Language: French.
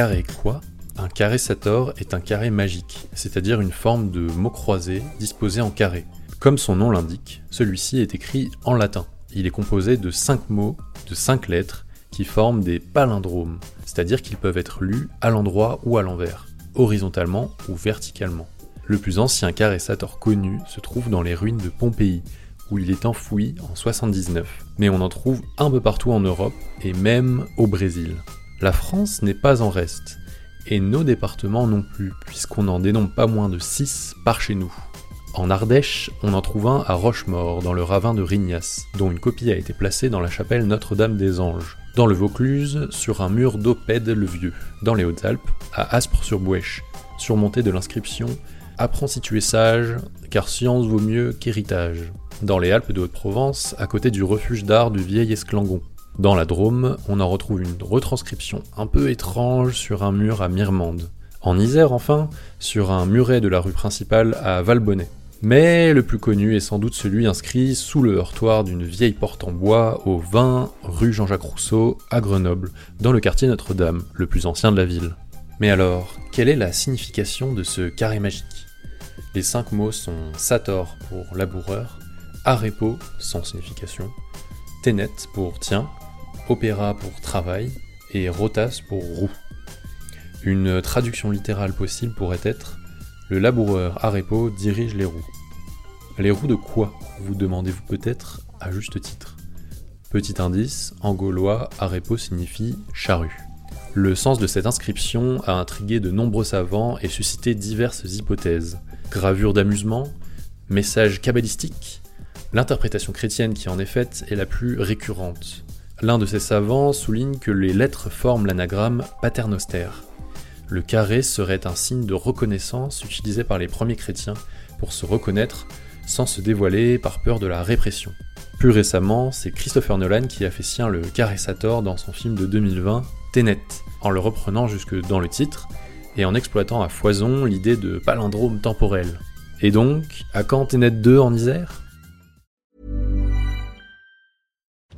Carré quoi? Un carré Sator est un carré magique, c'est-à-dire une forme de mot croisé disposé en carré. Comme son nom l'indique, celui-ci est écrit en latin. Il est composé de 5 mots, de 5 lettres, qui forment des palindromes, c'est-à-dire qu'ils peuvent être lus à l'endroit ou à l'envers, horizontalement ou verticalement. Le plus ancien carré Sator connu se trouve dans les ruines de Pompéi, où il est enfoui en 79. Mais on en trouve un peu partout en Europe et même au Brésil. La France n'est pas en reste, et nos départements non plus, puisqu'on n'en dénombre pas moins de 6 par chez nous. En Ardèche, on en trouve un à Rochemort, dans le ravin de Rignas, dont une copie a été placée dans la chapelle Notre-Dame des Anges. Dans le Vaucluse, sur un mur d'Opède le Vieux. Dans les Hautes-Alpes, à Aspres-sur-Bouèche, surmonté de l'inscription Apprends si tu es sage, car science vaut mieux qu'héritage. Dans les Alpes de Haute-Provence, à côté du refuge d'art du vieil Esclangon. Dans la Drôme, on en retrouve une retranscription un peu étrange sur un mur à Mirmande. En Isère, enfin, sur un muret de la rue principale à Valbonnet. Mais le plus connu est sans doute celui inscrit sous le heurtoir d'une vieille porte en bois au 20 rue Jean-Jacques Rousseau à Grenoble, dans le quartier Notre-Dame, le plus ancien de la ville. Mais alors, quelle est la signification de ce carré magique? Les cinq mots sont Sator pour laboureur, Arepo sans signification, Ténet pour tien, opéra pour travail et rotas pour roue. Une traduction littérale possible pourrait être Le laboureur Arepo dirige les roues. Les roues de quoi vous demandez-vous peut-être à juste titre? Petit indice, en gaulois, Arepo signifie charrue. Le sens de cette inscription a intrigué de nombreux savants et suscité diverses hypothèses. Gravure d'amusement Message kabbalistique L'interprétation chrétienne qui en est faite est la plus récurrente. L'un de ces savants souligne que les lettres forment l'anagramme paternostère. Le carré serait un signe de reconnaissance utilisé par les premiers chrétiens pour se reconnaître sans se dévoiler par peur de la répression. Plus récemment, c'est Christopher Nolan qui a fait sien le carré Sator dans son film de 2020, Tenet, en le reprenant jusque dans le titre et en exploitant à foison l'idée de palindrome temporel. Et donc, à quand Tenet 2 en Isère?